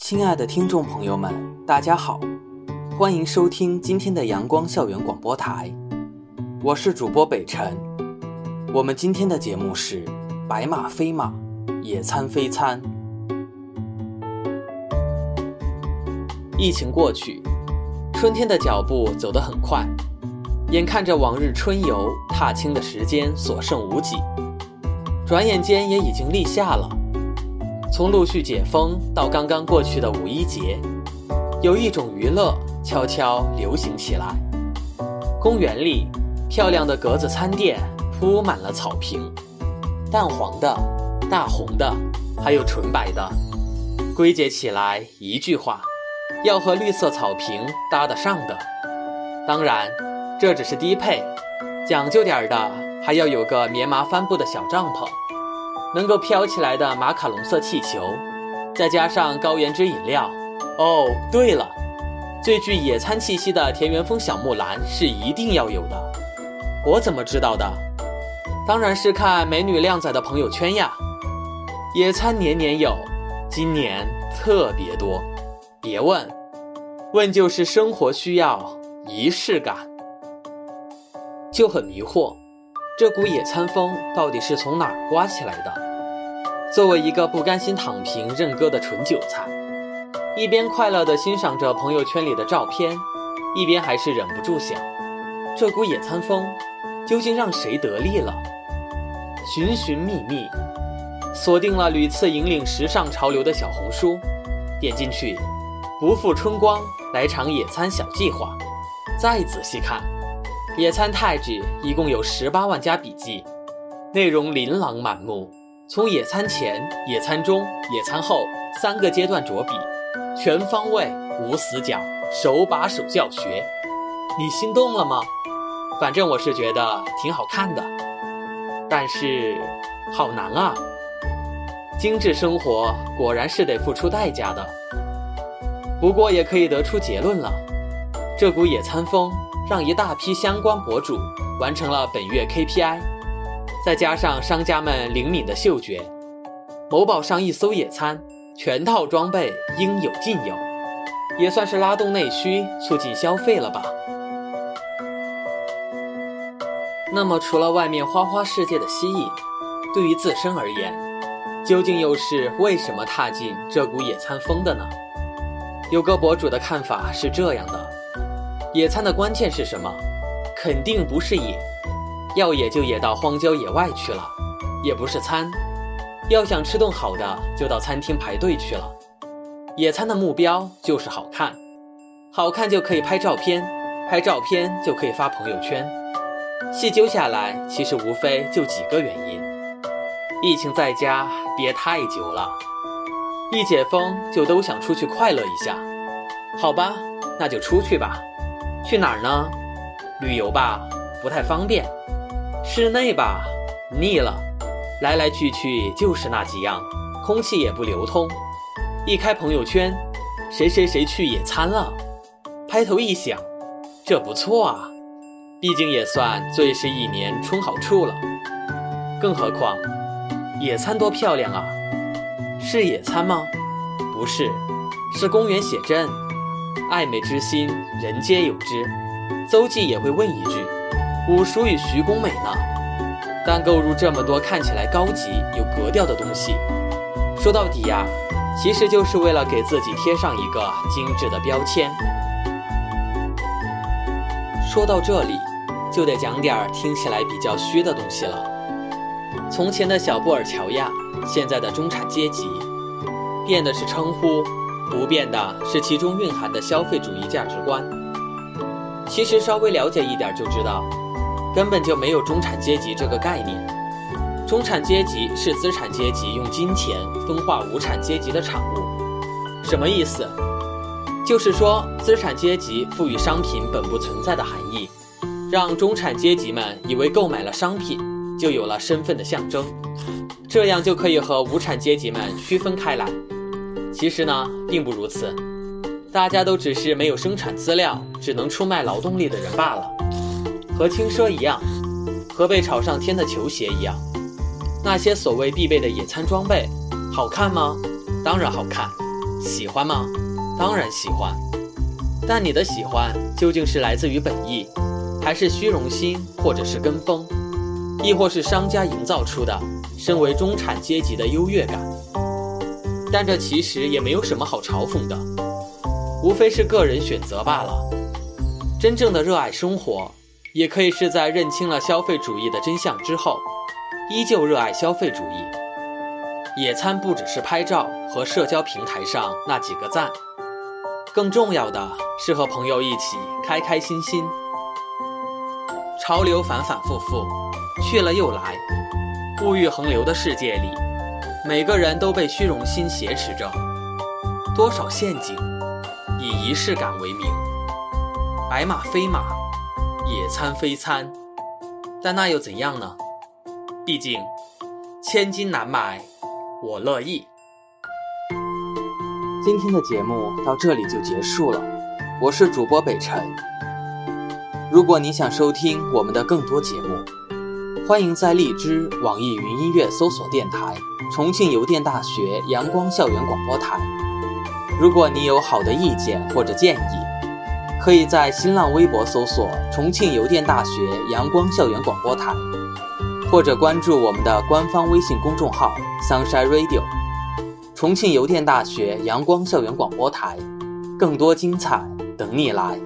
亲爱的听众朋友们，大家好，欢迎收听今天的阳光校园广播台，我是主播北辰。我们今天的节目是白马飞马，野餐飞餐。疫情过去，春天的脚步走得很快，眼看着往日春游踏青的时间所剩无几，转眼间也已经立夏了。从陆续解封到刚刚过去的五一节，有一种娱乐悄悄流行起来。公园里，漂亮的格子餐垫铺满了草坪，淡黄的、大红的，还有纯白的。归结起来一句话，要和绿色草坪搭得上的。当然，这只是低配，讲究点的还要有个棉麻帆布的小帐篷。能够飘起来的马卡龙色气球，再加上高颜值饮料。哦，对了，最具野餐气息的田园风小木兰是一定要有的。我怎么知道的？当然是看美女靓仔的朋友圈呀。野餐年年有，今年特别多。别问，问就是生活需要仪式感，就很迷惑。这股野餐风到底是从哪儿刮起来的？作为一个不甘心躺平认歌的纯韭菜，一边快乐地欣赏着朋友圈里的照片，一边还是忍不住想：这股野餐风究竟让谁得利了？寻寻觅觅，锁定了屡次引领时尚潮流的小红书，点进去，不负春光，来场野餐小计划。再仔细看。野餐太子一共有十八万加笔记，内容琳琅满目。从野餐前、野餐中、野餐后三个阶段着笔，全方位无死角，手把手教学。你心动了吗？反正我是觉得挺好看的，但是好难啊！精致生活果然是得付出代价的。不过也可以得出结论了，这股野餐风。让一大批相关博主完成了本月 KPI，再加上商家们灵敏的嗅觉，某宝上一搜野餐，全套装备应有尽有，也算是拉动内需、促进消费了吧。那么，除了外面花花世界的吸引，对于自身而言，究竟又是为什么踏进这股野餐风的呢？有个博主的看法是这样的。野餐的关键是什么？肯定不是野，要野就野到荒郊野外去了，也不是餐。要想吃顿好的，就到餐厅排队去了。野餐的目标就是好看，好看就可以拍照片，拍照片就可以发朋友圈。细究下来，其实无非就几个原因：疫情在家憋太久了，一解封就都想出去快乐一下。好吧，那就出去吧。去哪儿呢？旅游吧，不太方便；室内吧，腻了。来来去去就是那几样，空气也不流通。一开朋友圈，谁谁谁去野餐了，拍头一想，这不错啊，毕竟也算最是一年充好处了。更何况，野餐多漂亮啊！是野餐吗？不是，是公园写真。爱美之心，人皆有之。邹忌也会问一句：“吾孰与徐公美呢？”但购入这么多看起来高级、有格调的东西，说到底呀，其实就是为了给自己贴上一个精致的标签。说到这里，就得讲点听起来比较虚的东西了。从前的小布尔乔亚，现在的中产阶级，变的是称呼。不变的是其中蕴含的消费主义价值观。其实稍微了解一点就知道，根本就没有中产阶级这个概念。中产阶级是资产阶级用金钱分化无产阶级的产物。什么意思？就是说资产阶级赋予商品本不存在的含义，让中产阶级们以为购买了商品就有了身份的象征，这样就可以和无产阶级们区分开来。其实呢，并不如此，大家都只是没有生产资料，只能出卖劳动力的人罢了。和轻奢一样，和被炒上天的球鞋一样，那些所谓必备的野餐装备，好看吗？当然好看，喜欢吗？当然喜欢。但你的喜欢究竟是来自于本意，还是虚荣心，或者是跟风，亦或是商家营造出的身为中产阶级的优越感？但这其实也没有什么好嘲讽的，无非是个人选择罢了。真正的热爱生活，也可以是在认清了消费主义的真相之后，依旧热爱消费主义。野餐不只是拍照和社交平台上那几个赞。更重要的是和朋友一起开开心心。潮流反反复复，去了又来，物欲横流的世界里，每个人都被虚荣心挟持着。多少陷阱，以仪式感为名，白马非马，野餐非餐，但那又怎样呢？毕竟，千金难买我乐意。今天的节目到这里就结束了，我是主播北辰。如果你想收听我们的更多节目，欢迎在荔枝、网易云音乐搜索电台“重庆邮电大学阳光校园广播台”。如果你有好的意见或者建议，可以在新浪微博搜索“重庆邮电大学阳光校园广播台”，或者关注我们的官方微信公众号 “Sunshine Radio”。重庆邮电大学阳光校园广播台，更多精彩等你来。